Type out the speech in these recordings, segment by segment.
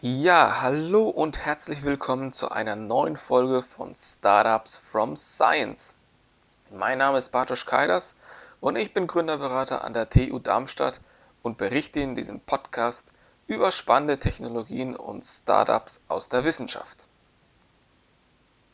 Ja, hallo und herzlich willkommen zu einer neuen Folge von Startups from Science. Mein Name ist Bartosz Kaidas und ich bin Gründerberater an der TU Darmstadt und berichte in diesem Podcast über spannende Technologien und Startups aus der Wissenschaft.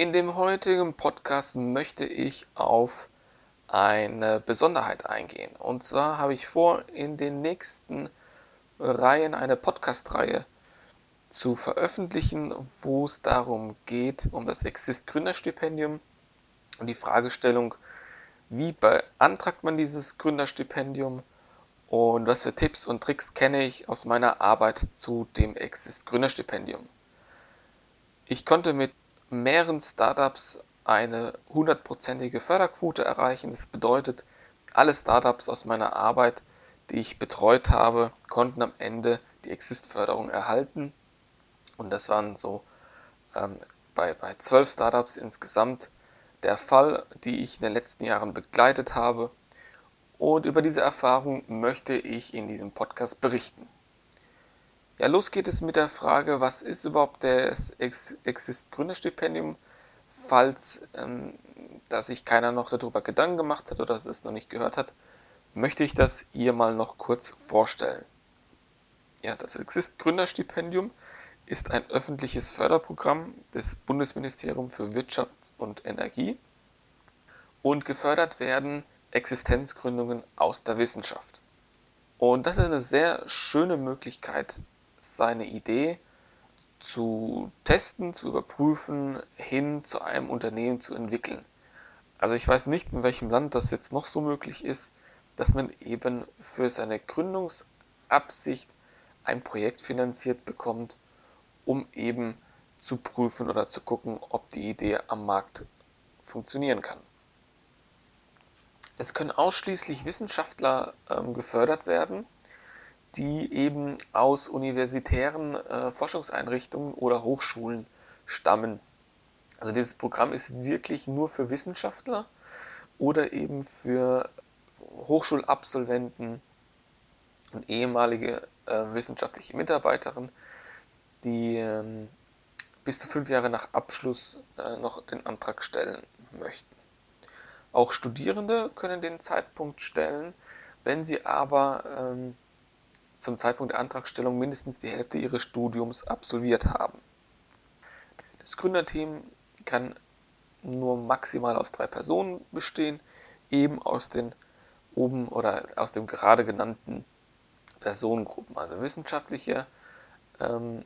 In dem heutigen Podcast möchte ich auf eine Besonderheit eingehen. Und zwar habe ich vor, in den nächsten Reihen eine Podcast-Reihe zu veröffentlichen, wo es darum geht, um das Exist Gründerstipendium und die Fragestellung, wie beantragt man dieses Gründerstipendium und was für Tipps und Tricks kenne ich aus meiner Arbeit zu dem Exist Gründerstipendium. Ich konnte mit mehreren Startups eine hundertprozentige Förderquote erreichen. Das bedeutet, alle Startups aus meiner Arbeit, die ich betreut habe, konnten am Ende die Exist-Förderung erhalten. Und das waren so ähm, bei, bei zwölf Startups insgesamt der Fall, die ich in den letzten Jahren begleitet habe. Und über diese Erfahrung möchte ich in diesem Podcast berichten. Ja, los geht es mit der Frage, was ist überhaupt das Exist Gründerstipendium, falls ähm, da sich keiner noch darüber Gedanken gemacht hat oder das noch nicht gehört hat, möchte ich das hier mal noch kurz vorstellen. Ja, das Exist Gründerstipendium ist ein öffentliches Förderprogramm des Bundesministeriums für Wirtschaft und Energie und gefördert werden Existenzgründungen aus der Wissenschaft. Und das ist eine sehr schöne Möglichkeit, seine Idee zu testen, zu überprüfen, hin zu einem Unternehmen zu entwickeln. Also ich weiß nicht, in welchem Land das jetzt noch so möglich ist, dass man eben für seine Gründungsabsicht ein Projekt finanziert bekommt um eben zu prüfen oder zu gucken, ob die Idee am Markt funktionieren kann. Es können ausschließlich Wissenschaftler ähm, gefördert werden, die eben aus universitären äh, Forschungseinrichtungen oder Hochschulen stammen. Also dieses Programm ist wirklich nur für Wissenschaftler oder eben für Hochschulabsolventen und ehemalige äh, wissenschaftliche Mitarbeiterinnen, die ähm, bis zu fünf Jahre nach Abschluss äh, noch den Antrag stellen möchten. Auch Studierende können den Zeitpunkt stellen, wenn sie aber ähm, zum Zeitpunkt der Antragstellung mindestens die Hälfte ihres Studiums absolviert haben. Das Gründerteam kann nur maximal aus drei Personen bestehen, eben aus den oben oder aus dem gerade genannten Personengruppen, also wissenschaftliche ähm,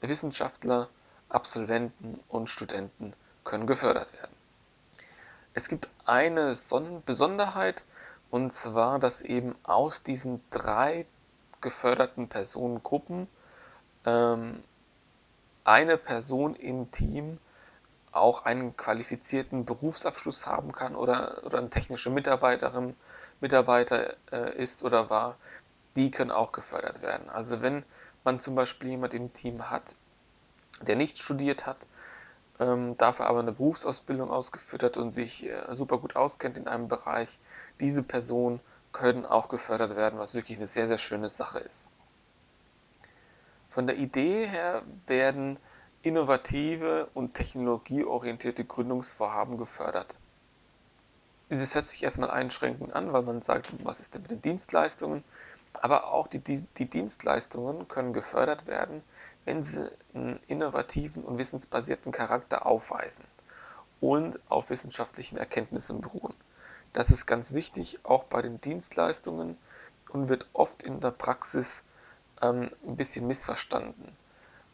Wissenschaftler, Absolventen und Studenten können gefördert werden. Es gibt eine Besonderheit, und zwar, dass eben aus diesen drei geförderten Personengruppen ähm, eine Person im Team auch einen qualifizierten Berufsabschluss haben kann oder, oder eine technische Mitarbeiterin, Mitarbeiter äh, ist oder war, die können auch gefördert werden. Also wenn man zum Beispiel jemand im Team hat, der nicht studiert hat, ähm, dafür aber eine Berufsausbildung ausgeführt hat und sich äh, super gut auskennt in einem Bereich, diese Personen können auch gefördert werden, was wirklich eine sehr, sehr schöne Sache ist. Von der Idee her werden innovative und technologieorientierte Gründungsvorhaben gefördert. Dieses hört sich erstmal einschränkend an, weil man sagt, was ist denn mit den Dienstleistungen? Aber auch die, die, die Dienstleistungen können gefördert werden, wenn sie einen innovativen und wissensbasierten Charakter aufweisen und auf wissenschaftlichen Erkenntnissen beruhen. Das ist ganz wichtig, auch bei den Dienstleistungen und wird oft in der Praxis ähm, ein bisschen missverstanden.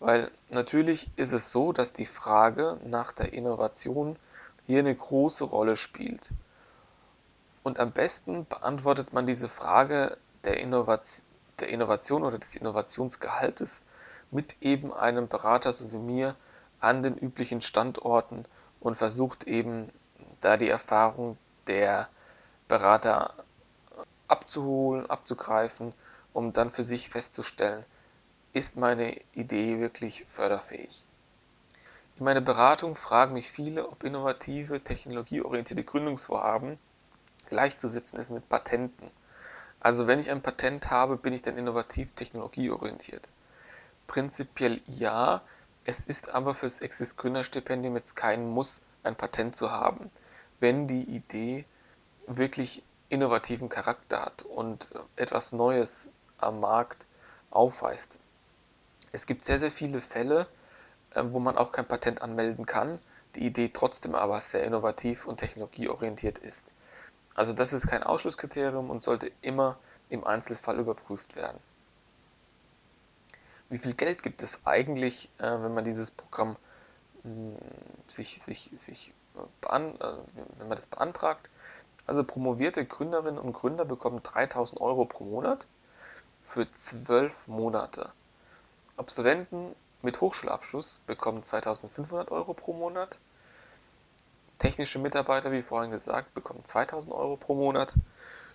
Weil natürlich ist es so, dass die Frage nach der Innovation hier eine große Rolle spielt. Und am besten beantwortet man diese Frage der, Innovation, der Innovation oder des Innovationsgehaltes mit eben einem Berater so wie mir an den üblichen Standorten und versucht eben da die Erfahrung der Berater abzuholen, abzugreifen, um dann für sich festzustellen, ist meine Idee wirklich förderfähig. In meiner Beratung fragen mich viele, ob innovative, technologieorientierte Gründungsvorhaben gleichzusetzen ist mit Patenten. Also wenn ich ein Patent habe, bin ich dann innovativ, technologieorientiert. Prinzipiell ja, es ist aber fürs Exist Gründerstipendium jetzt kein Muss, ein Patent zu haben, wenn die Idee wirklich innovativen Charakter hat und etwas Neues am Markt aufweist. Es gibt sehr, sehr viele Fälle, äh, wo man auch kein Patent anmelden kann, die Idee trotzdem aber sehr innovativ und technologieorientiert ist. Also das ist kein Ausschlusskriterium und sollte immer im Einzelfall überprüft werden. Wie viel Geld gibt es eigentlich, äh, wenn man dieses Programm hm, sich, sich, sich wenn man das beantragt? Also promovierte Gründerinnen und Gründer bekommen 3000 Euro pro Monat für 12 Monate. Absolventen mit Hochschulabschluss bekommen 2500 Euro pro Monat. Technische Mitarbeiter, wie vorhin gesagt, bekommen 2000 Euro pro Monat.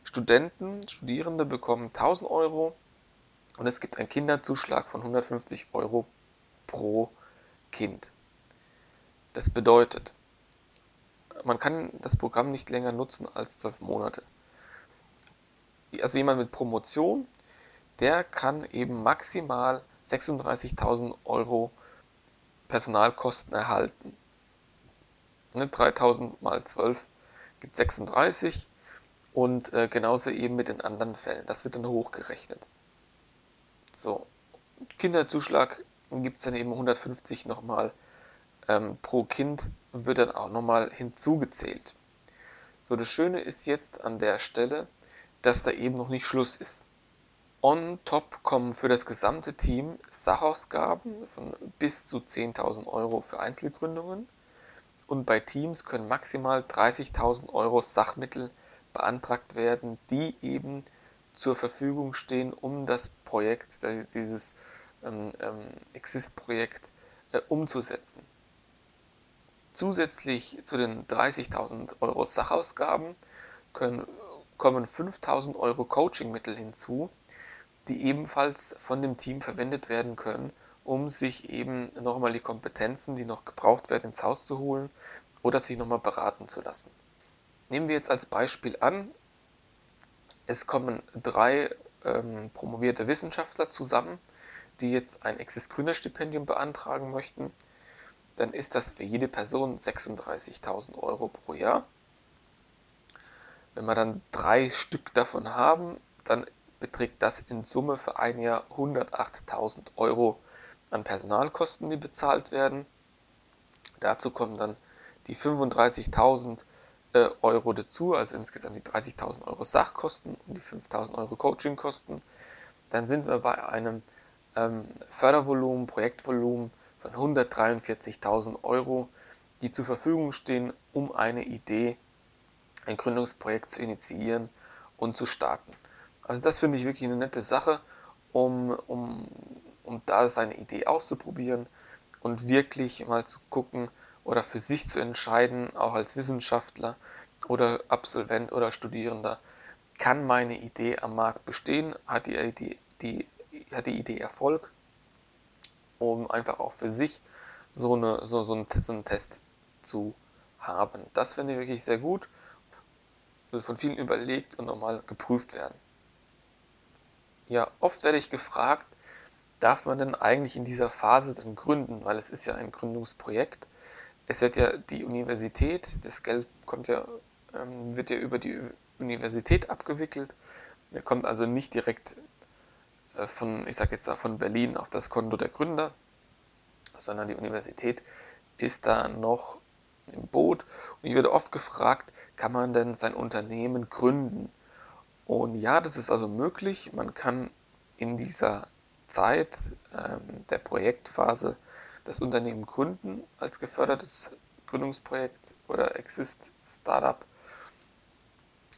Studenten, Studierende bekommen 1000 Euro. Und es gibt einen Kinderzuschlag von 150 Euro pro Kind. Das bedeutet, man kann das Programm nicht länger nutzen als 12 Monate. Also jemand mit Promotion, der kann eben maximal 36.000 Euro Personalkosten erhalten. 3000 ne, mal 12 gibt 36 und äh, genauso eben mit den anderen Fällen. Das wird dann hochgerechnet. So, Kinderzuschlag gibt es dann eben 150 nochmal ähm, pro Kind, wird dann auch nochmal hinzugezählt. So, das Schöne ist jetzt an der Stelle, dass da eben noch nicht Schluss ist. On top kommen für das gesamte Team Sachausgaben von bis zu 10.000 Euro für Einzelgründungen und bei Teams können maximal 30.000 Euro Sachmittel beantragt werden, die eben zur Verfügung stehen, um das Projekt, dieses ähm, ähm, Exist-Projekt äh, umzusetzen. Zusätzlich zu den 30.000 Euro Sachausgaben können, kommen 5.000 Euro Coachingmittel hinzu, die ebenfalls von dem Team verwendet werden können, um sich eben nochmal die Kompetenzen, die noch gebraucht werden, ins Haus zu holen oder sich nochmal beraten zu lassen. Nehmen wir jetzt als Beispiel an, es kommen drei ähm, promovierte Wissenschaftler zusammen, die jetzt ein Exis Gründer Stipendium beantragen möchten. Dann ist das für jede Person 36.000 Euro pro Jahr. Wenn wir dann drei Stück davon haben, dann beträgt das in Summe für ein Jahr 108.000 Euro an Personalkosten, die bezahlt werden. Dazu kommen dann die 35.000 äh, Euro dazu, also insgesamt die 30.000 Euro Sachkosten und die 5.000 Euro Coachingkosten. Dann sind wir bei einem ähm, Fördervolumen, Projektvolumen von 143.000 Euro, die zur Verfügung stehen, um eine Idee, ein Gründungsprojekt zu initiieren und zu starten. Also das finde ich wirklich eine nette Sache, um, um, um da seine Idee auszuprobieren und wirklich mal zu gucken oder für sich zu entscheiden, auch als Wissenschaftler oder Absolvent oder Studierender, kann meine Idee am Markt bestehen, hat die Idee, die, hat die Idee Erfolg, um einfach auch für sich so, eine, so, so, einen, so einen Test zu haben. Das finde ich wirklich sehr gut, soll von vielen überlegt und nochmal geprüft werden. Ja, oft werde ich gefragt, darf man denn eigentlich in dieser Phase dann gründen, weil es ist ja ein Gründungsprojekt. Es wird ja die Universität, das Geld kommt ja, ähm, wird ja über die Universität abgewickelt. Er kommt also nicht direkt von, ich sage jetzt von Berlin auf das Konto der Gründer, sondern die Universität ist da noch im Boot. Und ich werde oft gefragt, kann man denn sein Unternehmen gründen? Und ja, das ist also möglich. Man kann in dieser Zeit ähm, der Projektphase das Unternehmen gründen als gefördertes Gründungsprojekt oder Exist Startup.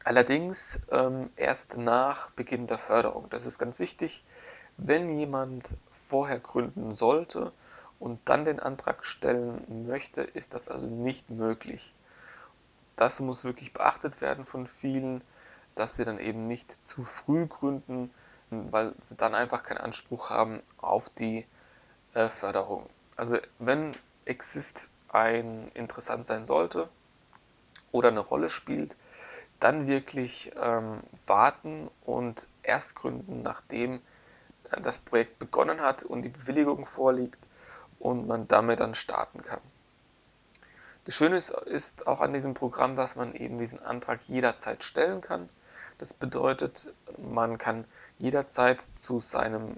Allerdings ähm, erst nach Beginn der Förderung. Das ist ganz wichtig. Wenn jemand vorher gründen sollte und dann den Antrag stellen möchte, ist das also nicht möglich. Das muss wirklich beachtet werden von vielen dass sie dann eben nicht zu früh gründen, weil sie dann einfach keinen Anspruch haben auf die äh, Förderung. Also wenn Exist ein interessant sein sollte oder eine Rolle spielt, dann wirklich ähm, warten und erst gründen, nachdem äh, das Projekt begonnen hat und die Bewilligung vorliegt und man damit dann starten kann. Das Schöne ist, ist auch an diesem Programm, dass man eben diesen Antrag jederzeit stellen kann. Das bedeutet, man kann jederzeit zu seinem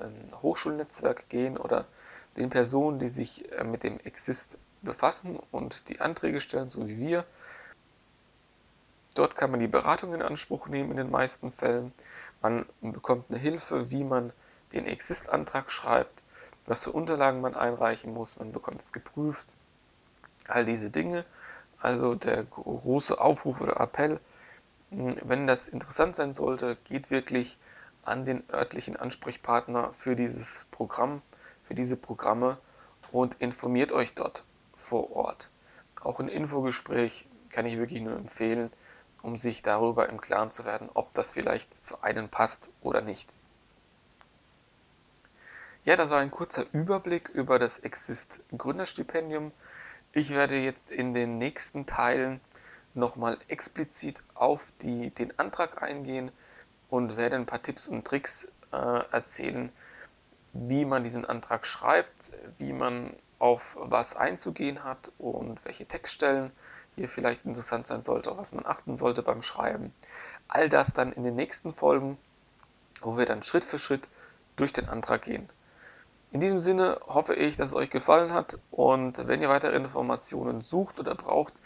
ähm, Hochschulnetzwerk gehen oder den Personen, die sich äh, mit dem Exist befassen und die Anträge stellen, so wie wir. Dort kann man die Beratung in Anspruch nehmen in den meisten Fällen. Man bekommt eine Hilfe, wie man den Exist-Antrag schreibt, was für Unterlagen man einreichen muss, man bekommt es geprüft all diese Dinge. Also der große Aufruf oder Appell, wenn das interessant sein sollte, geht wirklich an den örtlichen Ansprechpartner für dieses Programm, für diese Programme und informiert euch dort vor Ort. Auch ein Infogespräch kann ich wirklich nur empfehlen, um sich darüber im Klaren zu werden, ob das vielleicht für einen passt oder nicht. Ja, das war ein kurzer Überblick über das Exist Gründerstipendium. Ich werde jetzt in den nächsten Teilen nochmal explizit auf die, den Antrag eingehen und werde ein paar Tipps und Tricks äh, erzählen, wie man diesen Antrag schreibt, wie man auf was einzugehen hat und welche Textstellen hier vielleicht interessant sein sollte, auf was man achten sollte beim Schreiben. All das dann in den nächsten Folgen, wo wir dann Schritt für Schritt durch den Antrag gehen. In diesem Sinne hoffe ich, dass es euch gefallen hat und wenn ihr weitere Informationen sucht oder braucht,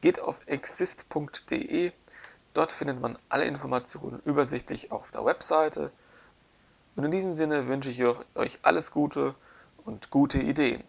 geht auf exist.de. Dort findet man alle Informationen übersichtlich auf der Webseite. Und in diesem Sinne wünsche ich euch alles Gute und gute Ideen.